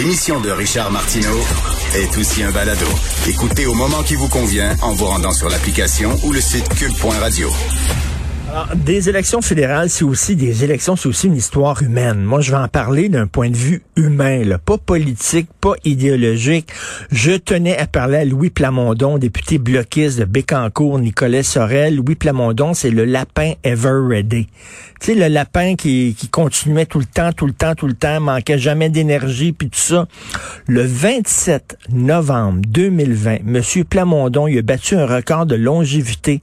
L'émission de Richard Martineau est aussi un balado. Écoutez au moment qui vous convient en vous rendant sur l'application ou le site cube.radio. Alors, des élections fédérales, c'est aussi des élections, c'est aussi une histoire humaine. Moi, je vais en parler d'un point de vue humain, là, pas politique, pas idéologique. Je tenais à parler à Louis Plamondon, député bloquiste de Bécancourt, Nicolas Sorel. Louis Plamondon, c'est le lapin ever ready. Tu sais, le lapin qui, qui continuait tout le temps, tout le temps, tout le temps, manquait jamais d'énergie, puis tout ça. Le 27 novembre 2020, Monsieur Plamondon, il a battu un record de longévité.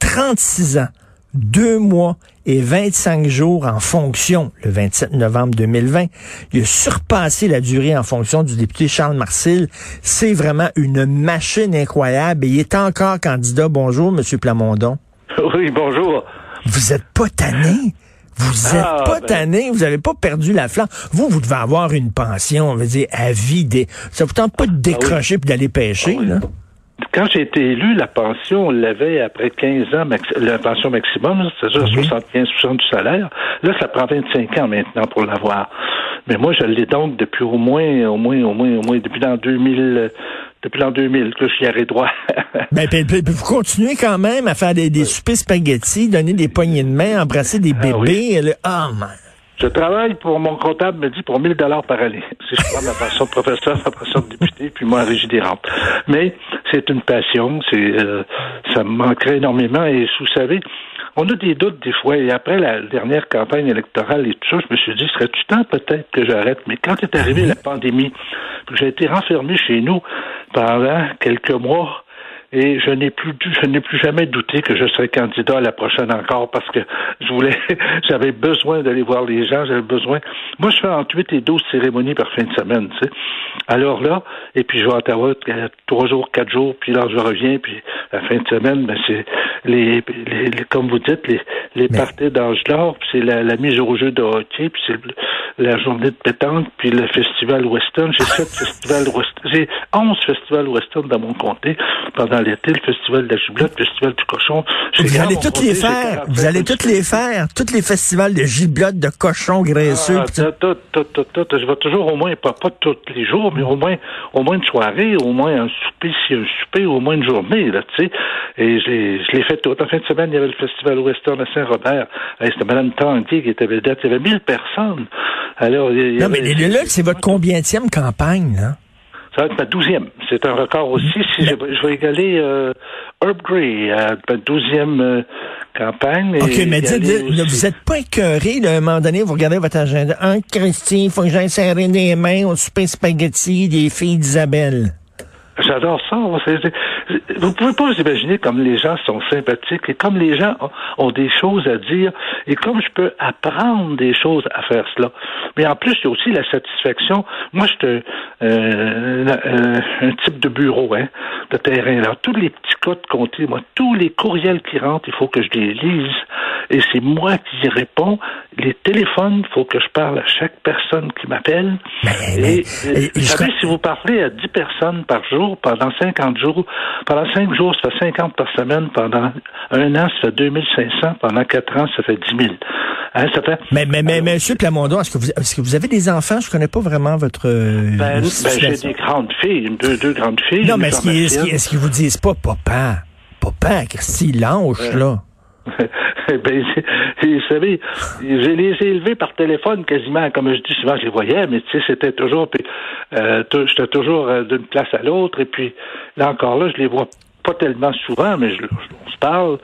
36 ans deux mois et 25 jours en fonction le 27 novembre 2020. Il a surpassé la durée en fonction du député Charles Marcil. C'est vraiment une machine incroyable et il est encore candidat. Bonjour, Monsieur Plamondon. Oui, bonjour. Vous êtes pas tanné? Vous êtes Ah, pas ben- tanné, vous avez pas perdu la flamme? Vous, vous devez avoir une pension, on veut dire, à vie. Des... Ça vous tente pas de décrocher puis d'aller pêcher, Ah oui. là? Quand j'ai été élu, la pension, on l'avait après 15 ans, la pension maximum, c'est-à-dire Oui. 75% du salaire. Là, ça prend 25 ans maintenant pour l'avoir. Mais moi, je l'ai donc depuis au moins, au moins, au moins, au moins, depuis l'an 2000, euh, depuis l'an 2000 que j'y aurai droit. Ben, puis- vous continuez quand même à faire des, des soupers spaghettis, donner des poignées de main, embrasser des Ah oui. bébés. et le- man. Je travaille pour mon comptable me dit pour 1000 dollars par année. Si je prends ma pension de professeur, ma pension de député, puis moi en régie des rentes. Mais c'est une passion, c'est euh, ça me manquerait énormément. Et vous savez, on a des doutes des fois. Et après la dernière campagne électorale et tout ça, je me suis dit, serait-tu temps peut-être que j'arrête? Mais quand est arrivée la pandémie, j'ai été renfermé chez nous pendant quelques mois, et je n'ai plus je n'ai plus jamais douté que je serais candidat à la prochaine encore parce que je voulais j'avais besoin d'aller voir les gens, j'avais besoin. Moi, je fais entre 8 et 12 cérémonies par fin de semaine, tu sais. Alors là, et puis je vais à Ottawa euh, trois jours, quatre jours, puis là je reviens, puis la fin de semaine, ben c'est les, les, les- comme vous dites, les, les Mais- parties d'âge d'or, puis c'est la, la mise au jeu de hockey, puis c'est la journée de pétanque, puis le festival western. J'ai sept festivals western, j'ai 11 festivals western dans mon comté pendant l'été, le festival de la giblotte, le festival du cochon. Vous allez mon toutes les faire. 45 Vous allez toutes les faire. Tous les festivals de giblottes, de cochons graisseux. ah. Je vais toujours au moins, pas, pas tous les jours, mais au moins, au moins une soirée, au moins un souper, a un souper, au moins une journée, là, tu sais. Et je l'ai, fait tout. En fin de semaine, il y avait le Festival Western à Saint-Robert. C'était Mme Tanguy qui était vedette. Il y avait 1000 personnes. Alors, Non, mais là, c'est votre combienième campagne, là? Ça va être ma douzième. C'est un record aussi. Si je, je vais égaler euh, Herb Gray à ma douzième euh, campagne. et OK, mais dites, là, vous êtes pas écœuré, là, à un moment donné, vous regardez votre agenda. Un Christy, il faut que j'aille serrer des mains au souper spaghetti des filles d'Isabelle. J'adore ça. Vous pouvez pas vous imaginer comme les gens sont sympathiques et comme les gens ont, des choses à dire et comme je peux apprendre des choses à faire cela. Mais en plus, il y a aussi la satisfaction. Moi, je suis un, euh, un- type de bureau, hein, de terrain. Alors, tous les petits cas de comté, moi, tous les courriels qui rentrent, il faut que je les lise. Et c'est moi qui y réponds. Les téléphones, il faut que je parle à chaque personne qui m'appelle. Mais- et, mais- et- et- vous savez, si vous parlez à 10 personnes par jour pendant 50 jours, pendant 5 jours, ça fait 50 par semaine, pendant un an, ça fait 2500, pendant 4 ans, ça fait 10 000. Hein, ça fait... Mais, mais, mais, monsieur Plamondon, est-ce que vous, est-ce que vous avez des enfants? Je connais pas vraiment votre, euh, Ben, ben, j'ai des grandes filles, deux, deux grandes filles. Non, mais est-ce qu'ils, est-ce qu'ils- pharmacienne. est-ce qu'ils vous disent pas, papa, papa, Christy, lâche, là? Ben, c'est- vous savez, je les ai élevés par téléphone quasiment, comme je dis souvent, je les voyais, mais tu sais, c'était toujours, puis euh, j'étais toujours euh, d'une place à l'autre, et puis là encore là, je les vois pas tellement souvent, mais je, je- on se parle.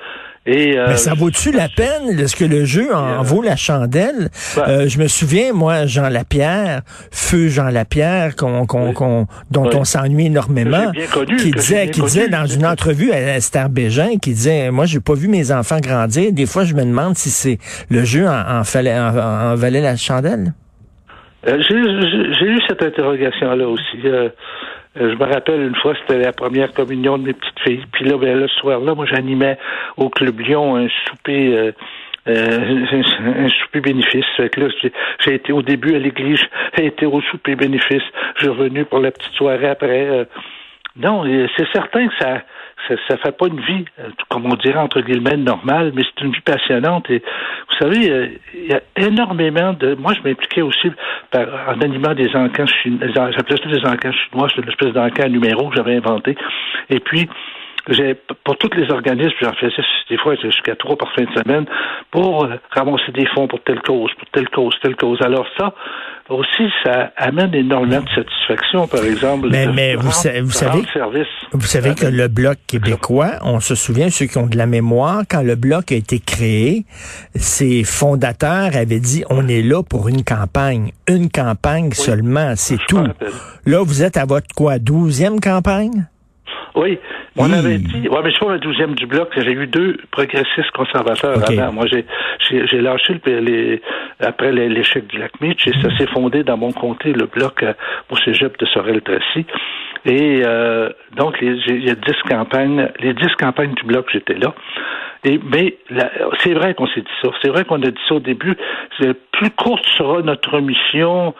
Et, euh, Mais ça vaut-tu la peine? Est-ce que le jeu en Euh, vaut la chandelle? Euh, je me souviens, moi, Jean Lapierre, feu Jean Lapierre, qu'on, qu'on, qu'on- dont Oui. on s'ennuie énormément, bien connu, qui disait, qui disait dans une entrevue à Esther Bégin, qui disait, moi, j'ai pas vu mes enfants grandir. Des fois, je me demande si c'est le jeu en, en, fallait, en, en valait la chandelle. Euh, j'ai eu cette interrogation-là aussi. Euh, je me rappelle une fois, c'était la première communion de mes petites filles. Puis là, ben, le soir-là, moi, j'animais au Club Lyon un souper. un souper bénéfice. Là, j'ai été au début à l'église, j'ai été au souper bénéfice, je suis revenu pour la petite soirée après. non, c'est certain que ça, ça, ça fait pas une vie, euh, comme on dirait entre guillemets, normale, mais c'est une vie passionnante. Et vous savez, euh, il y a énormément de. Moi, je m'impliquais aussi par, en animant des encans chinois. J'appelais ça des encans chinois, c'est une espèce numéro que j'avais inventé. Et puis, j'ai pour tous les organismes, j'en faisais des fois jusqu'à trois par fin de semaine pour ramasser des fonds pour telle cause, pour telle cause, telle cause. Alors ça aussi, ça amène énormément de satisfaction, par exemple. Mais, mais vous, savez, vous savez, vous savez que le bloc québécois, on se souvient ceux qui ont de la mémoire, quand le bloc a été créé, ses fondateurs avaient dit on est là pour une campagne, une campagne seulement, c'est tout. Là, vous êtes à votre quoi, douzième campagne? Oui, on avait dit, ouais, mais je suis pas le douzième du bloc, j'ai eu deux progressistes conservateurs avant. Moi, j'ai, j'ai, lâché le, les, après l'échec du lac Mitch et ça s'est fondé dans mon comté, le bloc euh, au cégep de Sorel-Tracy. Et euh, donc, il y a dix campagnes, les dix campagnes du bloc, j'étais là. Et, mais c'est vrai qu'on s'est dit ça. C'est vrai qu'on a dit ça au début. Plus courte sera notre mission,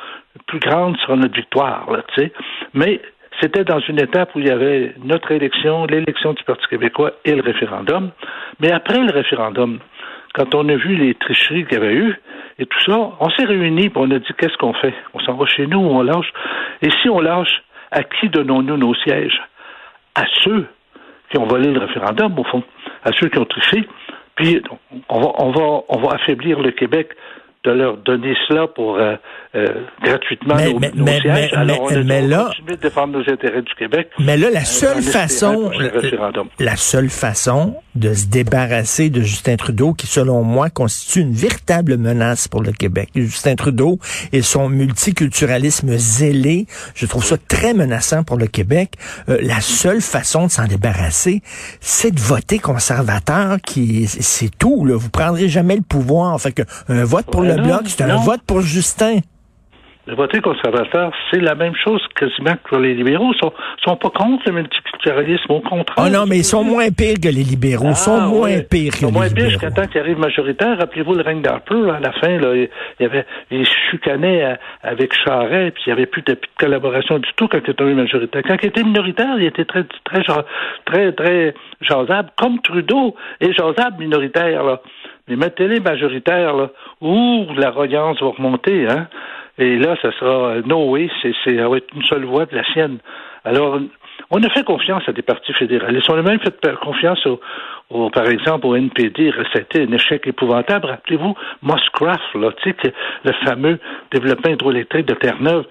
plus grande sera notre victoire. Là, sais. mais c'était dans une étape où il y avait notre élection, l'élection du Parti québécois et le référendum. Mais après le référendum, quand on a vu les tricheries qu'il y avait eu et tout ça, on s'est réunis et on a dit qu'est-ce qu'on fait? On s'en va chez nous ou on lâche? Et si on lâche, à qui donnons-nous nos sièges? À ceux qui ont volé le référendum, au fond, à ceux qui ont triché. Puis on va, on va, on va affaiblir le Québec de leur donner cela pour euh, euh, gratuitement mais, nos, mais. Mais, Alors, on a là, de défendre nos intérêts du Québec. Mais là, la seule façon, la seule façon de se débarrasser de Justin Trudeau, qui selon moi constitue une véritable menace pour le Québec. Justin Trudeau et son multiculturalisme zélé, je trouve ça très menaçant pour le Québec. Euh, la seule façon de s'en débarrasser, c'est de voter conservateur, qui c'est tout. Là. Vous prendrez jamais le pouvoir. Fait que un vote pour le bloc, c'est un vote pour Justin. Le voter conservateur, c'est la même chose quasiment que pour les libéraux. Ils sont, sont pas contre le multiculturalisme, au contraire. Oh non, mais ils sont moins pires que les libéraux. Ils sont ah, moins pires que. Ils sont moins pires jusqu'à temps qu'ils arrivent majoritaires. Rappelez-vous le règne d'Harper, à la fin, là, il y avait, il chicanait avec Charest, puis il n'y avait plus de, collaboration du tout quand il était majoritaire. Quand il était minoritaire, il était très, très, très, très jasable, comme Trudeau est jasable minoritaire, là. Mais mettez-les majoritaires, là, où la reliance va remonter, hein. Et là, ça sera no way, c'est, c'est, ça va être une seule voix de la sienne. Alors, on a fait confiance à des partis fédéralistes. On a même fait confiance au, par exemple, au NPD. C'était un échec épouvantable. Rappelez-vous, Moscraft, là, le fameux développement hydroélectrique de Terre-Neuve.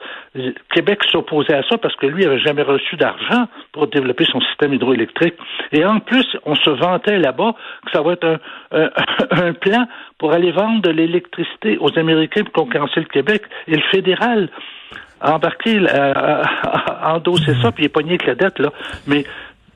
Québec s'opposait à ça parce que lui n'avait jamais reçu d'argent pour développer son système hydroélectrique. Et en plus, on se vantait là-bas que ça va être un, un, plan pour aller vendre de l'électricité aux Américains pour concurrencer le Québec. Et le fédéral embarquer, euh, endosser ça, puis il est pogné avec la dette, là. Mais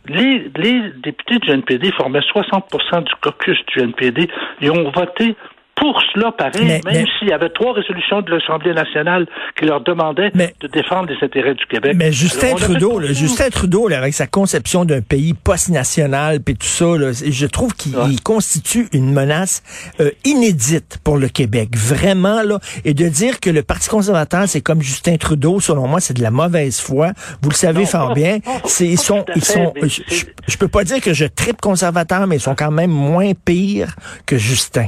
les, les députés du NPD formaient 60% du caucus du NPD. Ils ont voté pour cela, pareil, même s'il y avait trois résolutions de l'Assemblée nationale qui leur demandaient de défendre les intérêts du Québec. Mais Justin Trudeau, Justin Trudeau, avec sa conception d'un pays post-national, puis tout ça, je trouve qu'il constitue une menace euh, inédite pour le Québec, vraiment là. Et de dire que le Parti conservateur, c'est comme Justin Trudeau, selon moi, c'est de la mauvaise foi. Vous le savez fort bien. C'est ils sont, ils sont. Je, je peux pas dire que je tripe conservateur, mais ils sont quand même moins pires que Justin.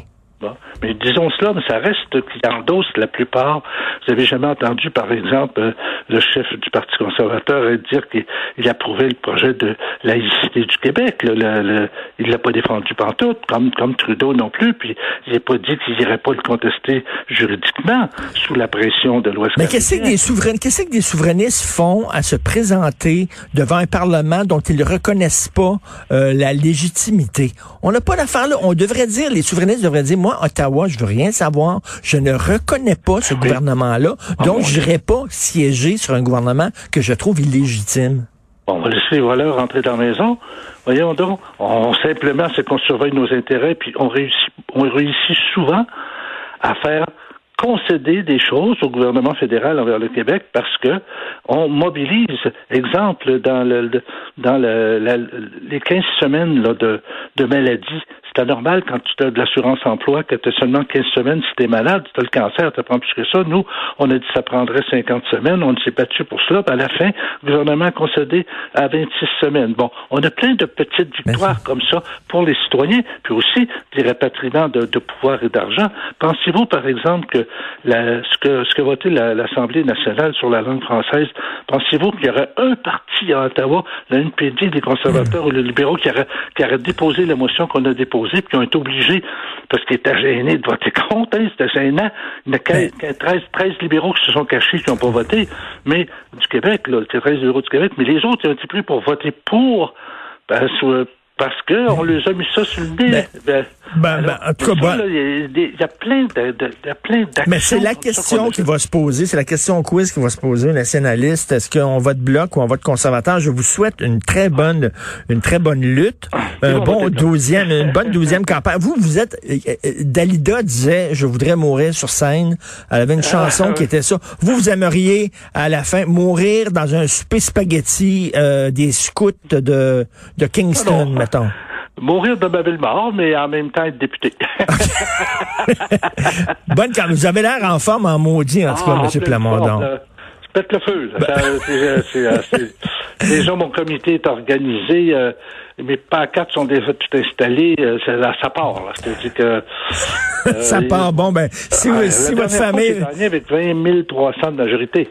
Mais disons cela, mais ça reste qu'il endosse la plupart. Vous avez jamais entendu, par exemple, euh, le chef du Parti conservateur dire qu'il approuvait le projet de laïcité du Québec. il ne l'a pas défendu partout, comme, comme Trudeau non plus, puis il n'a pas dit qu'il n'irait pas le contester juridiquement sous la pression de l'Ouest Mais qu'est-ce que des souverainistes, qu'est-ce que des souverainistes font à se présenter devant un Parlement dont ils ne reconnaissent pas euh, la légitimité? On n'a pas d'affaire là. On devrait dire, les souverainistes devraient dire, moi, Ottawa, je veux rien savoir. Je ne reconnais pas ce gouvernement-là. Ah, donc, je n'irai pas siéger sur un gouvernement que je trouve illégitime. on va laisser les voleurs rentrer dans la maison. Voyons donc, on, simplement, c'est qu'on surveille nos intérêts, puis on réussit, on réussit souvent à faire concéder des choses au gouvernement fédéral envers le Québec parce que on mobilise, exemple, dans le dans le, les 15 semaines là, de, de maladie, c'est anormal quand tu as de l'assurance emploi que tu as seulement 15 semaines si tu es malade, tu as le cancer, tu prends plus que ça. Nous, on a dit que ça prendrait 50 semaines, on s'est battu pour cela. à la fin, le gouvernement a concédé à 26 semaines. Bon, on a plein de petites victoires comme ça pour les citoyens, puis aussi des rapatriements de, de pouvoir et d'argent. Pensez-vous, par exemple, que la, ce que ce que voté l'Assemblée nationale sur la langue française, pensez-vous qu'il y aurait un parti à Ottawa, la NPD, les conservateurs ou les libéraux, qui aurait, qui aurait déposé la motion qu'on a déposée? Puis qui ont été obligés, parce qu'ils étaient gênés de voter contre, hein, c'était gênant. Il y a 13, 13 libéraux qui se sont cachés, qui n'ont pas voté, mais du Québec, là, 13 libéraux du Québec, mais les autres, ils ont été pris pour voter pour, ben, parce qu'on les a mis ça sur le nez. Ben, ben, ben, ben, en tout cas, il y, a plein de, de, de plein d'actions. Mais c'est la question qui va se poser, c'est la question quiz qui va se poser, nationaliste. Est-ce qu'on vote bloc ou on vote conservateur? Je vous souhaite une très bonne, une très bonne lutte, un bon douzième, une bonne douzième campagne. Vous, vous êtes, euh, euh, Dalida disait, je voudrais mourir sur scène. Elle avait une chanson qui était ça. Vous, vous aimeriez, à la fin, mourir dans un souper spaghetti euh, des scouts de, de Kingston, mettons. Mourir de ma mort, mais en même temps être député. Bonne quand vous avez l'air en forme, en maudit, en tout cas, ah, M. Plamondon. Pète le feu. déjà, mon comité est organisé. Euh, mes pancartes sont déjà tout installées. Euh, ça, part. C'est-à-dire que... ça euh, part. Bon, ben, si, si votre famille... Gagné avec 20 300 de majorité.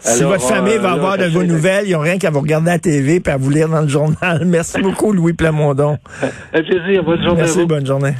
Si votre famille va avoir de vos nouvelles, ils n'ont rien qu'à vous regarder à la TV et à vous lire dans le journal. Merci beaucoup, Louis Plamondon. Un plaisir. Bonne journée. Merci, bonne journée.